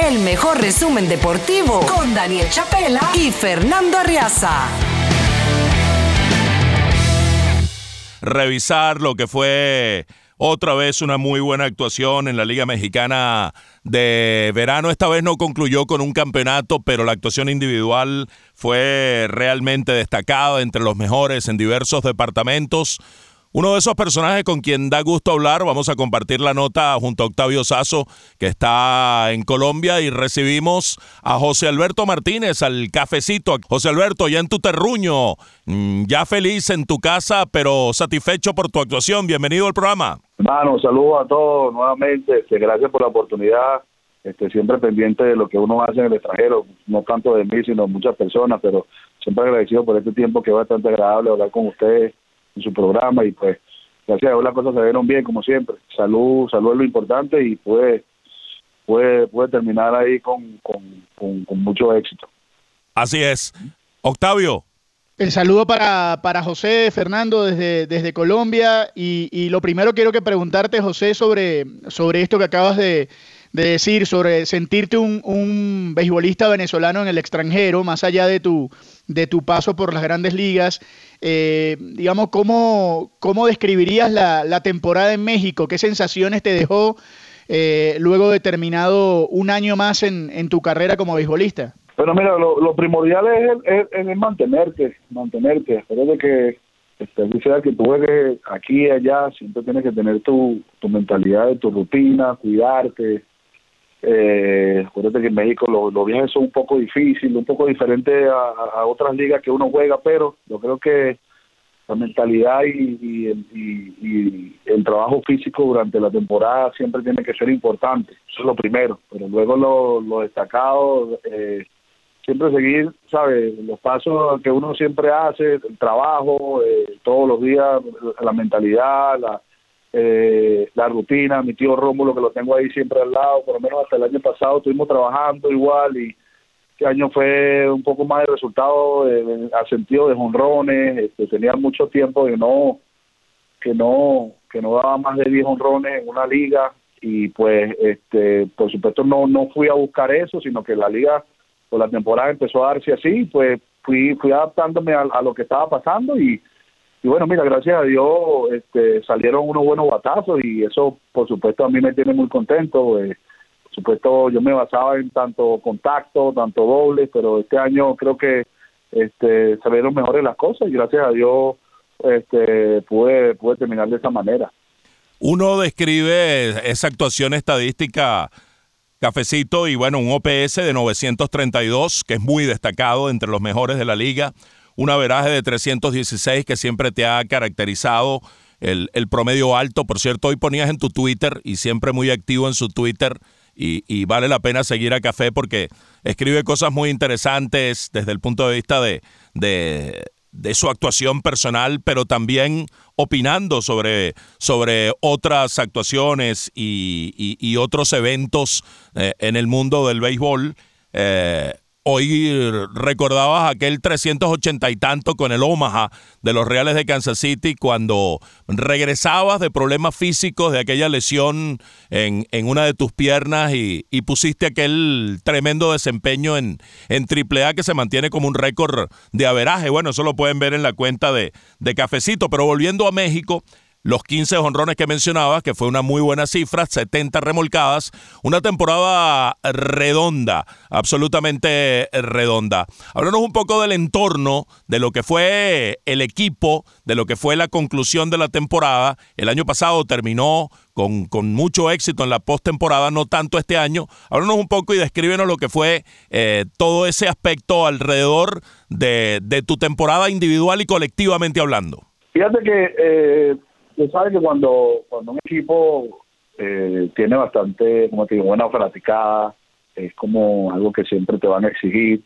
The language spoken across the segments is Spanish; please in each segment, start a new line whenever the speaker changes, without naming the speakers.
El mejor resumen deportivo con Daniel Chapela y Fernando Arriaza.
Revisar lo que fue otra vez una muy buena actuación en la Liga Mexicana de verano. Esta vez no concluyó con un campeonato, pero la actuación individual fue realmente destacada entre los mejores en diversos departamentos. Uno de esos personajes con quien da gusto hablar, vamos a compartir la nota junto a Octavio Sazo, que está en Colombia, y recibimos a José Alberto Martínez, al cafecito. José Alberto, ya en tu terruño, mm, ya feliz en tu casa, pero satisfecho por tu actuación. Bienvenido al programa.
Hermano, saludos a todos nuevamente. Este, gracias por la oportunidad. Este, siempre pendiente de lo que uno hace en el extranjero, no tanto de mí, sino de muchas personas, pero siempre agradecido por este tiempo que es bastante agradable hablar con ustedes en su programa y pues gracias a Dios las cosas se vieron bien como siempre. Salud, salud es lo importante y puede, puede, puede terminar ahí con, con, con, mucho éxito.
Así es. Octavio,
el saludo para, para, José Fernando desde, desde Colombia y, y, lo primero quiero que preguntarte, José, sobre, sobre esto que acabas de, de decir, sobre sentirte un, un, beisbolista venezolano en el extranjero, más allá de tu, de tu paso por las grandes ligas. Eh, digamos, ¿cómo, ¿cómo describirías la, la, temporada en México? ¿Qué sensaciones te dejó eh, luego de terminado un año más en, en tu carrera como beisbolista?
Bueno, mira, lo, lo primordial es, es, mantenerte, mantenerte. Espero de que este, sea que tú juegues aquí y allá, siempre tienes que tener tu, tu mentalidad, tu rutina, cuidarte. Eh, acuérdate que en México los, los viajes son un poco difíciles, un poco diferentes a, otras ligas que uno juega, pero yo creo que la mentalidad y, y, y, el trabajo físico durante la temporada siempre tiene que ser importante, eso es lo primero, pero luego lo, lo destacado, eh, siempre seguir, ¿sabes? Los pasos que uno siempre hace, el trabajo, eh, todos los días, la mentalidad, la, eh, la rutina, mi tío Rómulo que lo tengo ahí siempre al lado, por lo menos hasta el año pasado estuvimos trabajando igual y este año fue un poco más de resultado eh, a sentido de honrones, este, tenía mucho tiempo que no que no que no daba más de 10 honrones en una liga y pues este por supuesto no no fui a buscar eso, sino que la liga pues la temporada empezó a darse así, pues fui, fui adaptándome a, lo que estaba pasando y, y bueno, mira, gracias a Dios este, salieron unos buenos batazos y eso por supuesto a mí me tiene muy contento. Eh, por supuesto yo me basaba en tanto contacto, tanto doble, pero este año creo que este, salieron mejores las cosas y gracias a Dios este, pude, pude terminar de esa manera.
Uno describe esa actuación estadística Cafecito y bueno, un OPS de 932 que es muy destacado entre los mejores de la liga, un averaje de 316 que siempre te ha caracterizado, el, promedio alto, por cierto, hoy ponías en tu Twitter y siempre muy activo en su Twitter y, vale la pena seguir a Café porque escribe cosas muy interesantes desde el punto de vista de, de de su actuación personal, pero también opinando sobre, sobre otras actuaciones y, y, otros eventos eh, en el mundo del béisbol. Eh, Hoy recordabas aquel 380 y tanto con el Omaha de los Reales de Kansas City cuando regresabas de problemas físicos, de aquella lesión en, en una de tus piernas y, y, pusiste aquel tremendo desempeño en, en AAA que se mantiene como un récord de averaje. Bueno, eso lo pueden ver en la cuenta de, de Cafecito. Pero volviendo a México, los 15 honrones que mencionabas, que fue una muy buena cifra, 70 remolcadas, una temporada redonda, absolutamente redonda. Háblanos un poco del entorno, de lo que fue el equipo, de lo que fue la conclusión de la temporada. El año pasado terminó con, con mucho éxito en la postemporada, no tanto este año. Háblanos un poco y descríbenos lo que fue eh, todo ese aspecto alrededor de, de, tu temporada individual y colectivamente hablando.
Fíjate que... Eh Tú sabes que cuando, cuando un equipo eh, tiene bastante, como te digo, buena fanaticada, es como algo que siempre te van a exigir.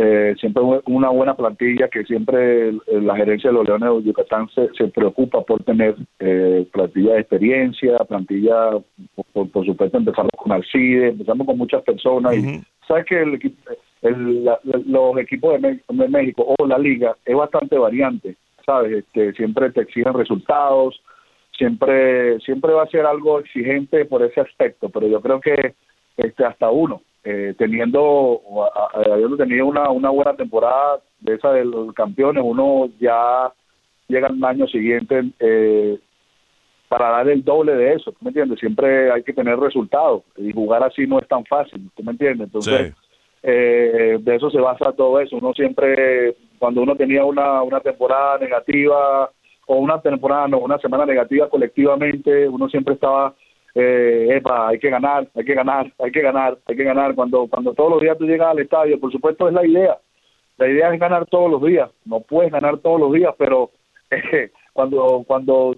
Eh, siempre una buena plantilla que siempre la gerencia de los Leones de Yucatán se, se preocupa por tener eh, plantilla de experiencia, plantilla, por, supuesto, empezamos con Alcide, empezamos con muchas personas y sabes que el, el, los equipos de, de México o la liga es bastante variante ¿sabes? Este, siempre te exigen resultados, siempre, siempre va a ser algo exigente por ese aspecto, pero yo creo que este hasta uno, eh, teniendo, habiendo tenido una, una buena temporada de esa de los campeones, uno ya llega al año siguiente eh, para dar el doble de eso, ¿tú me entiendes? Siempre hay que tener resultados y jugar así no es tan fácil, ¿tú me entiendes? Entonces, eh, de eso se basa todo eso. Uno siempre, cuando uno tenía una, una temporada negativa o una temporada, no, una semana negativa colectivamente, uno siempre estaba, eh, epa, hay que ganar, hay que ganar, hay que ganar, hay que ganar. Cuando, cuando todos los días tú llegas al estadio, por supuesto es la idea. La idea es ganar todos los días. No puedes ganar todos los días, pero eh, cuando, cuando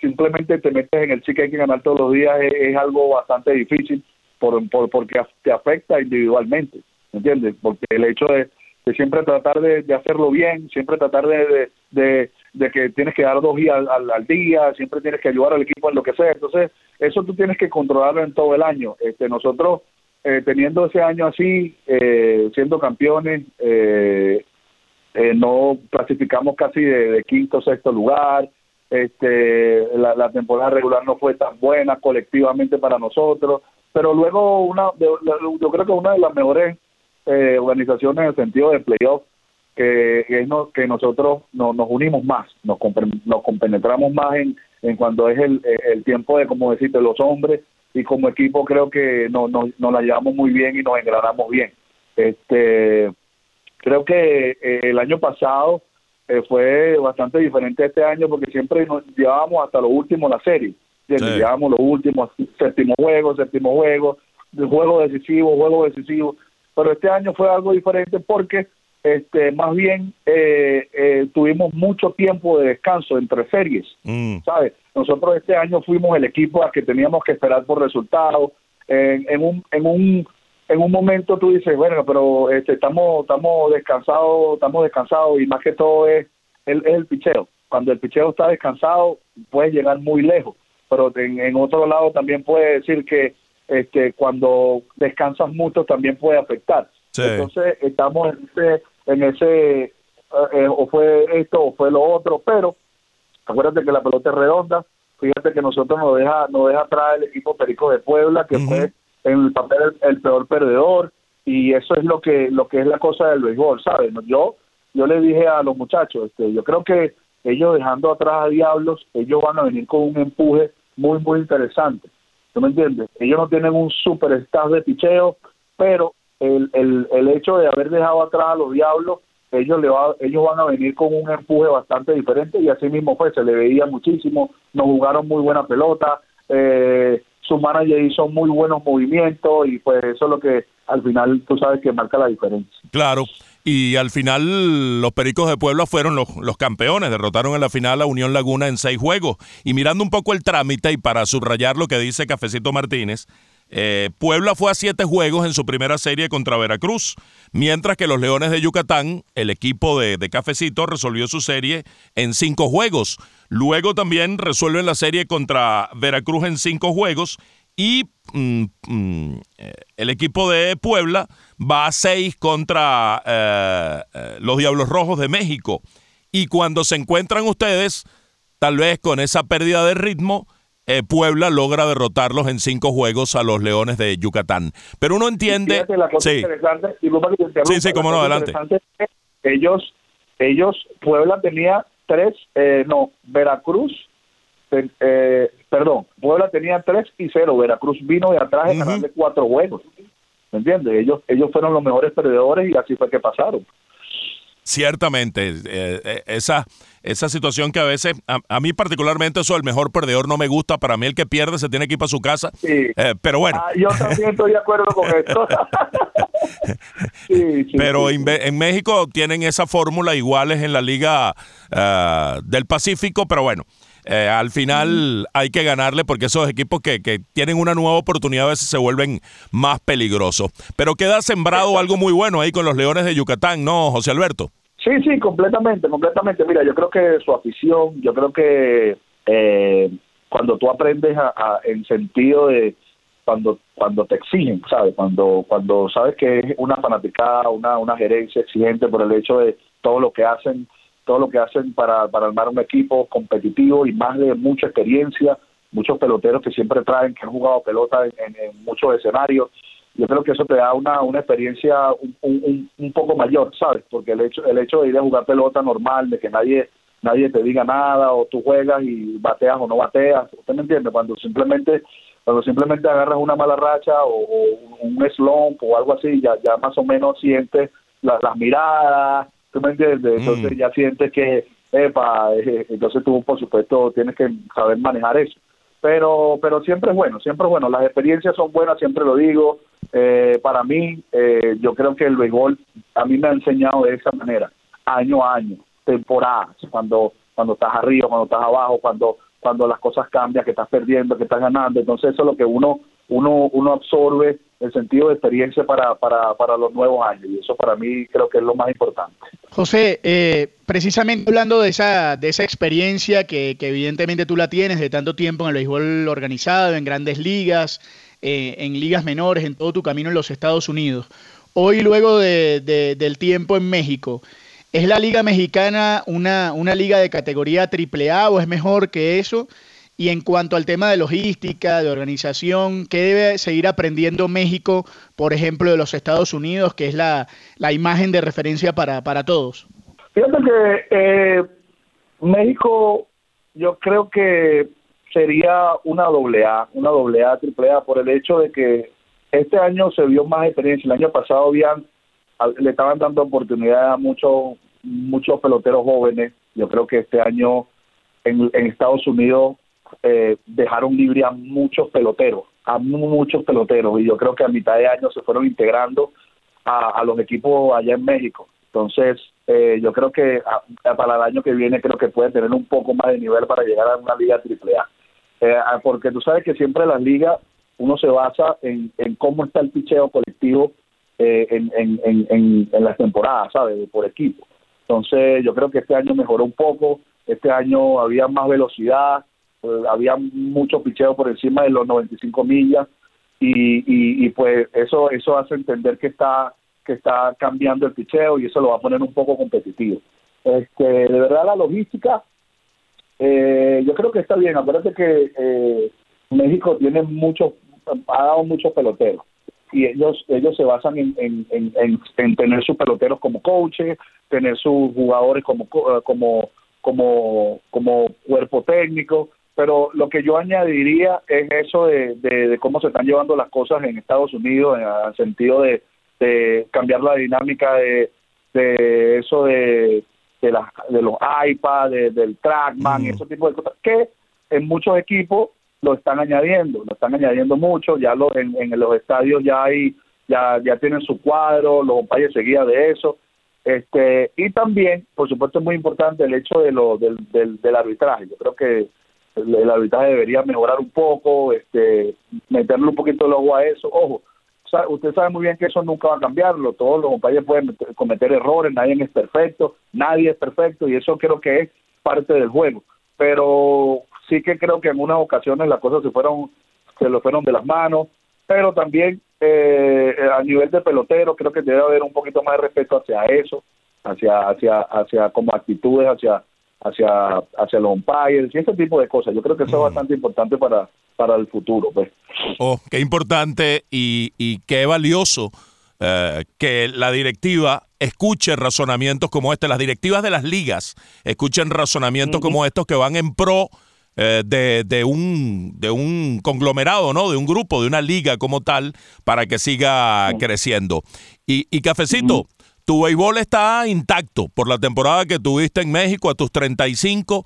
simplemente te metes en el sí hay que ganar todos los días es, algo bastante difícil por, por, porque te afecta individualmente, ¿me entiendes? Porque el hecho de, siempre tratar de, hacerlo bien, siempre tratar de, de, de, que tienes que dar dos días al, al, día, siempre tienes que ayudar al equipo en lo que sea, entonces eso tú tienes que controlarlo en todo el año. Este, nosotros eh, teniendo ese año así, eh, siendo campeones, eh, eh, no clasificamos casi de, de quinto o sexto lugar, este la, temporada regular no fue tan buena colectivamente para nosotros. Pero luego una yo creo que una de las mejores eh, organizaciones en el sentido de playoff que es que nosotros nos unimos más nos nos compenetramos más en en cuando es el, el tiempo de como decirte los hombres y como equipo creo que nos no, nos la llevamos muy bien y nos engranamos bien este creo que eh, el año pasado eh, fue bastante diferente este año porque siempre nos llevábamos hasta lo último la serie. Llevábamos lo último, séptimo juego, séptimo juego, juego decisivo, juego decisivo. Pero este año fue algo diferente porque este más bien eh, eh, tuvimos mucho tiempo de descanso entre series, mm. ¿sabes? Nosotros este año fuimos el equipo a que teníamos que esperar por resultados. En, en un en un en un momento tú dices, bueno, pero este, estamos estamos descansados, estamos descansados y más que todo es el, es el picheo. Cuando el picheo está descansado, puedes llegar muy lejos, pero en, otro lado también puede decir que este, cuando descansas mucho también puede afectar. Entonces estamos en ese, en ese eh, o fue esto o fue lo otro, pero acuérdate que la pelota es redonda, fíjate que nosotros nos deja, nos deja atrás el equipo Perico de Puebla, que fue en el papel el, peor perdedor y eso es lo que lo que es la cosa del béisbol, ¿sabes? Yo yo le dije a los muchachos, este, yo creo que ellos dejando atrás a Diablos, ellos van a venir con un empuje muy muy interesante. ¿Tú me entiendes? Ellos no tienen un super staff de picheo, pero el, el, el hecho de haber dejado atrás a los Diablos, ellos le va, ellos van a venir con un empuje bastante diferente y así mismo fue, se le veía muchísimo, nos jugaron muy buena pelota, eh, su manager hizo muy buenos movimientos y pues eso es lo que al final tú sabes que marca la diferencia.
Claro. Y al final los Pericos de Puebla fueron los, los, campeones, derrotaron en la final a Unión Laguna en seis juegos. Y mirando un poco el trámite y para subrayar lo que dice Cafecito Martínez, eh, Puebla fue a siete juegos en su primera serie contra Veracruz, mientras que los Leones de Yucatán, el equipo de, Cafecito, resolvió su serie en cinco juegos. Luego también resuelven la serie contra Veracruz en cinco juegos y mm, mm, eh, el equipo de Puebla va a seis contra eh, los Diablos Rojos de México. Y cuando se encuentran ustedes, tal vez con esa pérdida de ritmo, eh, Puebla logra derrotarlos en cinco juegos a los Leones de Yucatán. Pero uno entiende...
sí.
sí, sí, cómo no, adelante.
Ellos, ellos, Puebla tenía tres, eh, no, Veracruz, eh, perdón, Puebla tenía tres y cero, Veracruz vino de atrás en uh cuatro juegos. ¿Me entiendes? Ellos, ellos fueron los mejores perdedores y así fue que pasaron.
Ciertamente, eh, eh, esa, esa situación que a veces, a, mí particularmente eso, el mejor perdedor no me gusta, para mí el que pierde se tiene que ir para su casa, eh, pero bueno.
Ah, yo también estoy de acuerdo con esto.
pero en, México tienen esa fórmula iguales en la Liga ah, del Pacífico, pero bueno. Al final hay que ganarle porque esos equipos que, que, tienen una nueva oportunidad a veces se vuelven más peligrosos. Pero queda sembrado algo muy bueno ahí con los Leones de Yucatán, ¿no, José Alberto?
Sí, sí, completamente, completamente. Mira, yo creo que su afición, yo creo que eh, cuando tú aprendes a, en sentido de cuando cuando te exigen, ¿sabes? Cuando cuando sabes que es una fanaticada, una una gerencia exigente por el hecho de todo lo que hacen, todo lo que hacen para para armar un equipo competitivo y más de mucha experiencia, muchos peloteros que siempre traen, que han jugado pelota en, muchos escenarios. Yo creo que eso te da una, una experiencia un, un, poco mayor, ¿sabes? Porque el hecho, el hecho de ir a jugar pelota normal, de que nadie nadie te diga nada o tú juegas y bateas o no bateas, ¿usted me entiende? Cuando simplemente cuando simplemente agarras una mala racha o, un slump o algo así, ya ya más o menos sientes las miradas, ¿tú me entiendes? Entonces mm. ya sientes que, epa, eh, entonces tú por supuesto tienes que saber manejar eso. Pero, pero siempre es bueno, siempre es bueno. Las experiencias son buenas, siempre lo digo. Eh, para mí, eh, yo creo que el béisbol a mí me ha enseñado de esa manera, año a año, temporadas, cuando, cuando estás arriba, cuando estás abajo, cuando, cuando las cosas cambian, que estás perdiendo, que estás ganando. Entonces eso es lo que uno, uno, uno absorbe el sentido de experiencia para, para, para los nuevos años y eso para mí creo que es lo más importante.
José, eh, precisamente hablando de esa, de esa experiencia que, evidentemente tú la tienes de tanto tiempo en el béisbol organizado, en grandes ligas, eh, en ligas menores, en todo tu camino en los Estados Unidos, hoy luego de, del tiempo en México, ¿es la liga mexicana una, una liga de categoría AAA o es mejor que eso? Y en cuanto al tema de logística, de organización, ¿qué debe seguir aprendiendo México, por ejemplo, de los Estados Unidos, que es la, la imagen de referencia para, para todos?
Fíjate que eh, México yo creo que sería una doble A, una doble A, triple A, por el hecho de que este año se vio más experiencia. El año pasado habían, le estaban dando oportunidad a muchos muchos peloteros jóvenes. Yo creo que este año en, en Estados Unidos eh, dejaron libre a muchos peloteros, a muchos peloteros, y yo creo que a mitad de año se fueron integrando a, los equipos allá en México. Entonces, eh, yo creo que para el año que viene creo que pueden tener un poco más de nivel para llegar a una liga AAA. Eh, porque tú sabes que siempre las ligas uno se basa en, cómo está el picheo colectivo eh, en, en, en, en, las temporadas, ¿sabes? Por equipo. Entonces, yo creo que este año mejoró un poco, este año había más velocidad, pues, había mucho picheo por encima de los 95 millas y, y, pues eso eso hace entender que está que está cambiando el picheo y eso lo va a poner un poco competitivo. Este, de verdad la logística, eh, yo creo que está bien. Acuérdate que eh, México tiene muchos, ha dado muchos peloteros y ellos ellos se basan en, en, en, en, tener sus peloteros como coaches, tener sus jugadores como eh, como como como cuerpo técnico pero lo que yo añadiría es eso de, de, cómo se están llevando las cosas en Estados Unidos, en el sentido de, de cambiar la dinámica de, de eso de, de, de los iPads, del Trackman, y mm. ese tipo de cosas, que en muchos equipos lo están añadiendo, lo están añadiendo mucho, ya lo, en, en los estadios ya hay, ya, ya tienen su cuadro, los umpires seguían de eso, este y también, por supuesto, es muy importante el hecho de lo del, del, del arbitraje. Yo creo que el, arbitraje debería mejorar un poco, este, meterle un poquito el ojo a eso. Ojo, usted sabe muy bien que eso nunca va a cambiarlo, todos los compañeros pueden cometer errores, nadie es perfecto, nadie es perfecto y eso creo que es parte del juego. Pero sí que creo que en unas ocasiones las cosas se fueron, se lo fueron de las manos, pero también eh, a nivel de pelotero creo que debe haber un poquito más de respeto hacia eso, hacia, hacia, hacia como actitudes, hacia hacia, hacia los umpires y ese tipo de cosas. Yo creo que eso es bastante importante para, para el futuro. Pues.
Oh, qué importante y, y qué valioso eh, que la directiva escuche razonamientos como este, las directivas de las ligas escuchen razonamientos como estos que van en pro eh, de, de, un, de un conglomerado, ¿no? De un grupo, de una liga como tal, para que siga creciendo. Y, y Cafecito, tu béisbol está intacto por la temporada que tuviste en México a tus 35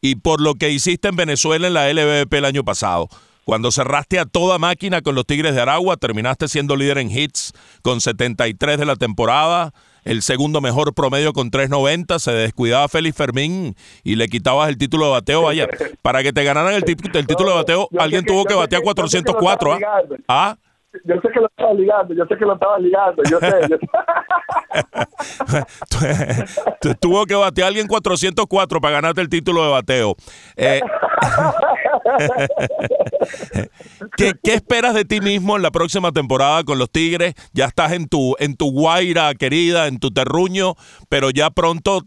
y por lo que hiciste en Venezuela en la LVP el año pasado. Cuando cerraste a toda máquina con los Tigres de Aragua, terminaste siendo líder en hits con 73 de la temporada, el segundo mejor promedio con 3.90, se descuidaba Félix Fermín y le quitabas el título de bateo. Vaya, para que te ganaran el, el título de bateo, alguien tuvo que batear 404. ¿ah?
Yo sé que lo estaba ligando, yo sé que lo estaba ligando, yo sé.
Tuvo que batear alguien 404 para ganarte el título de bateo. Eh, ¿Qué, esperas de ti mismo en la próxima temporada con los Tigres? Ya estás en tu, en tu Guaira querida, en tu terruño, pero ya pronto,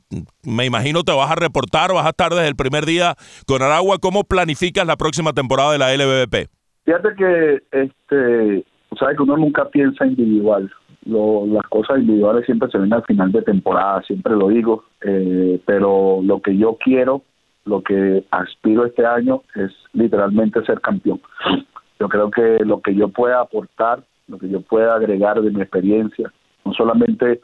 me imagino, te vas a reportar, vas a estar desde el primer día con Aragua. ¿Cómo planificas la próxima temporada de la LBBP?
Fíjate que, este, sabes que uno nunca piensa individual. las cosas individuales siempre se ven al final de temporada, siempre lo digo, eh, pero lo que yo quiero lo que aspiro este año es literalmente ser campeón. Yo creo que lo que yo pueda aportar, lo que yo pueda agregar de mi experiencia, no solamente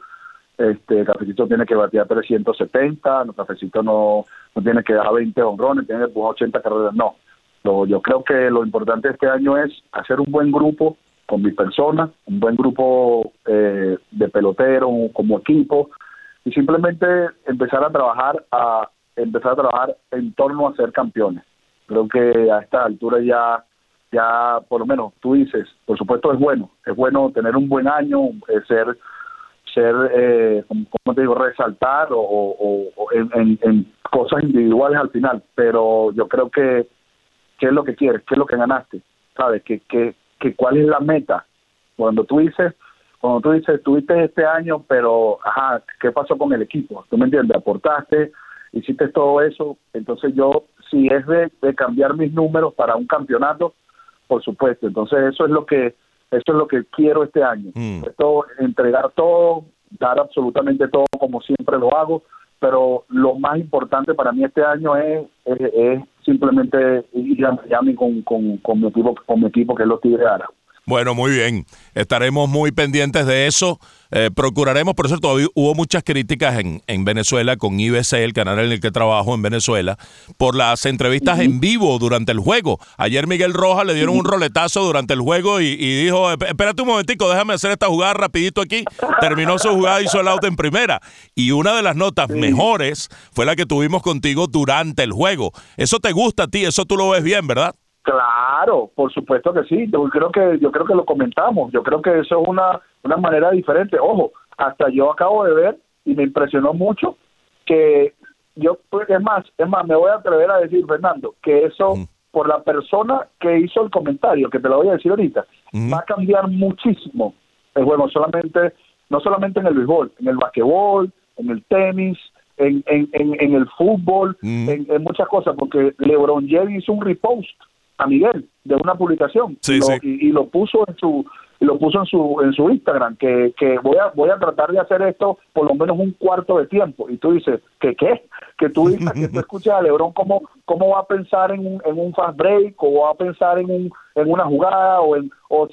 este Cafecito tiene que batear 370, no Cafecito no, no tiene que dar 20 honrones, tiene que empujar 80 carreras, no. yo creo que lo importante este año es hacer un buen grupo con mi persona, un buen grupo eh, de pelotero como equipo y simplemente empezar a trabajar a, empezar a trabajar en torno a ser campeones. Creo que a esta altura ya, ya por lo menos tú dices, por supuesto es bueno, es bueno tener un buen año, ser, ser, eh, como te digo, resaltar o, en, cosas individuales al final, pero yo creo que qué es lo que quieres, qué es lo que ganaste, sabes, que, que, que cuál es la meta. Cuando tú dices, cuando tú dices, tuviste este año, pero, ajá, ¿qué pasó con el equipo? ¿Tú me entiendes? Aportaste, hiciste todo eso, entonces yo, si es de, cambiar mis números para un campeonato, por supuesto, entonces eso es lo que eso es lo que quiero este año, mm. Esto, entregar todo, dar absolutamente todo como siempre lo hago, pero lo más importante para mí este año es, es, simplemente ir a Miami con, con, con, mi equipo, con mi equipo que es los Tigres Árabes.
Bueno, muy bien. Estaremos muy pendientes de eso. Eh, procuraremos, por cierto, hubo muchas críticas en, en, Venezuela con IBC, el canal en el que trabajo en Venezuela, por las entrevistas en vivo durante el juego. Ayer Miguel Rojas le dieron un roletazo durante el juego y, dijo, espérate un momentico, déjame hacer esta jugada rapidito aquí. Terminó su jugada y hizo el auto en primera. Y una de las notas mejores fue la que tuvimos contigo durante el juego. Eso te gusta a ti, eso tú lo ves bien, ¿verdad?
Claro, por supuesto que sí. Yo creo que yo creo que lo comentamos. Yo creo que eso es una una manera diferente. Ojo, hasta yo acabo de ver y me impresionó mucho que yo es más, es más, me voy a atrever a decir Fernando que eso por la persona que hizo el comentario, que te lo voy a decir ahorita, va a cambiar muchísimo el juego, solamente no solamente en el béisbol, en el basquetbol, en el tenis, en, en, en, el fútbol, en, muchas cosas, porque LeBron James hizo un repost a Miguel de una publicación. Y, lo puso en su lo puso en su en su Instagram que, que voy a voy a tratar de hacer esto por lo menos un cuarto de tiempo. Y tú dices que qué que tú dices que tú escuchas a LeBron cómo cómo va a pensar en un, en un fast break o va a pensar en un en una jugada o en o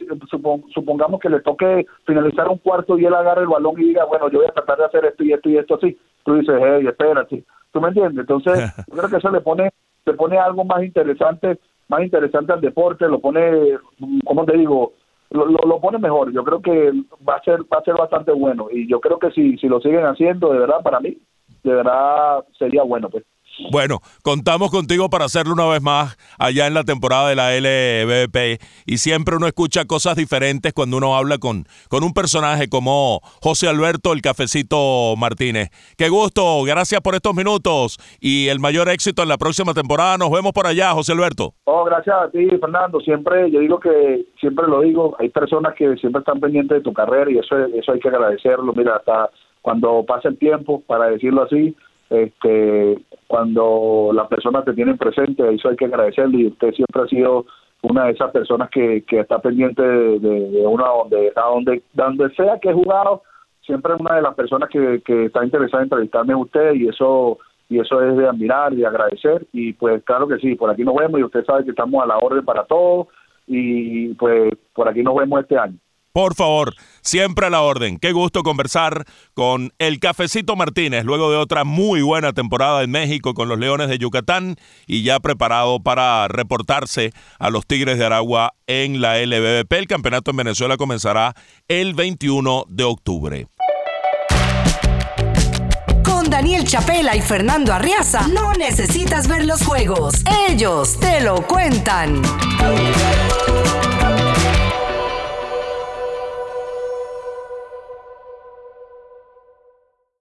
supongamos que le toque finalizar un cuarto y él agarre el balón y diga bueno yo voy a tratar de hacer esto y esto y esto así. Tú dices hey espérate. Tú me entiendes entonces yo creo que eso le pone le pone algo más interesante más interesante al deporte, lo pone, como te digo, lo, lo, pone mejor. Yo creo que va a ser va a ser bastante bueno y yo creo que si si lo siguen haciendo, de verdad para mí, de verdad sería bueno, pues.
Bueno, contamos contigo para hacerlo una vez más allá en la temporada de la LBP y siempre uno escucha cosas diferentes cuando uno habla con, con un personaje como José Alberto el Cafecito Martínez. Qué gusto, gracias por estos minutos y el mayor éxito en la próxima temporada. Nos vemos por allá, José Alberto.
Oh, gracias a ti, Fernando. Siempre, yo digo que, siempre lo digo, hay personas que siempre están pendientes de tu carrera y eso, eso hay que agradecerlo. Mira, hasta cuando pasa el tiempo, para decirlo así, este, cuando las personas te tienen presente, eso hay que agradecerle y usted siempre ha sido una de esas personas que, que está pendiente de, de, una donde, a donde, donde sea que he jugado, siempre es una de las personas que, que está interesada en entrevistarme a usted y eso y eso es de admirar y de agradecer y pues claro que sí, por aquí nos vemos y usted sabe que estamos a la orden para todo y pues por aquí nos vemos este año.
Por favor, siempre a la orden. Qué gusto conversar con el Cafecito Martínez luego de otra muy buena temporada en México con los Leones de Yucatán y ya preparado para reportarse a los Tigres de Aragua en la LBBP. El campeonato en Venezuela comenzará el 21 de octubre.
Con Daniel Chapela y Fernando Arriaza no necesitas ver los juegos, ellos te lo cuentan.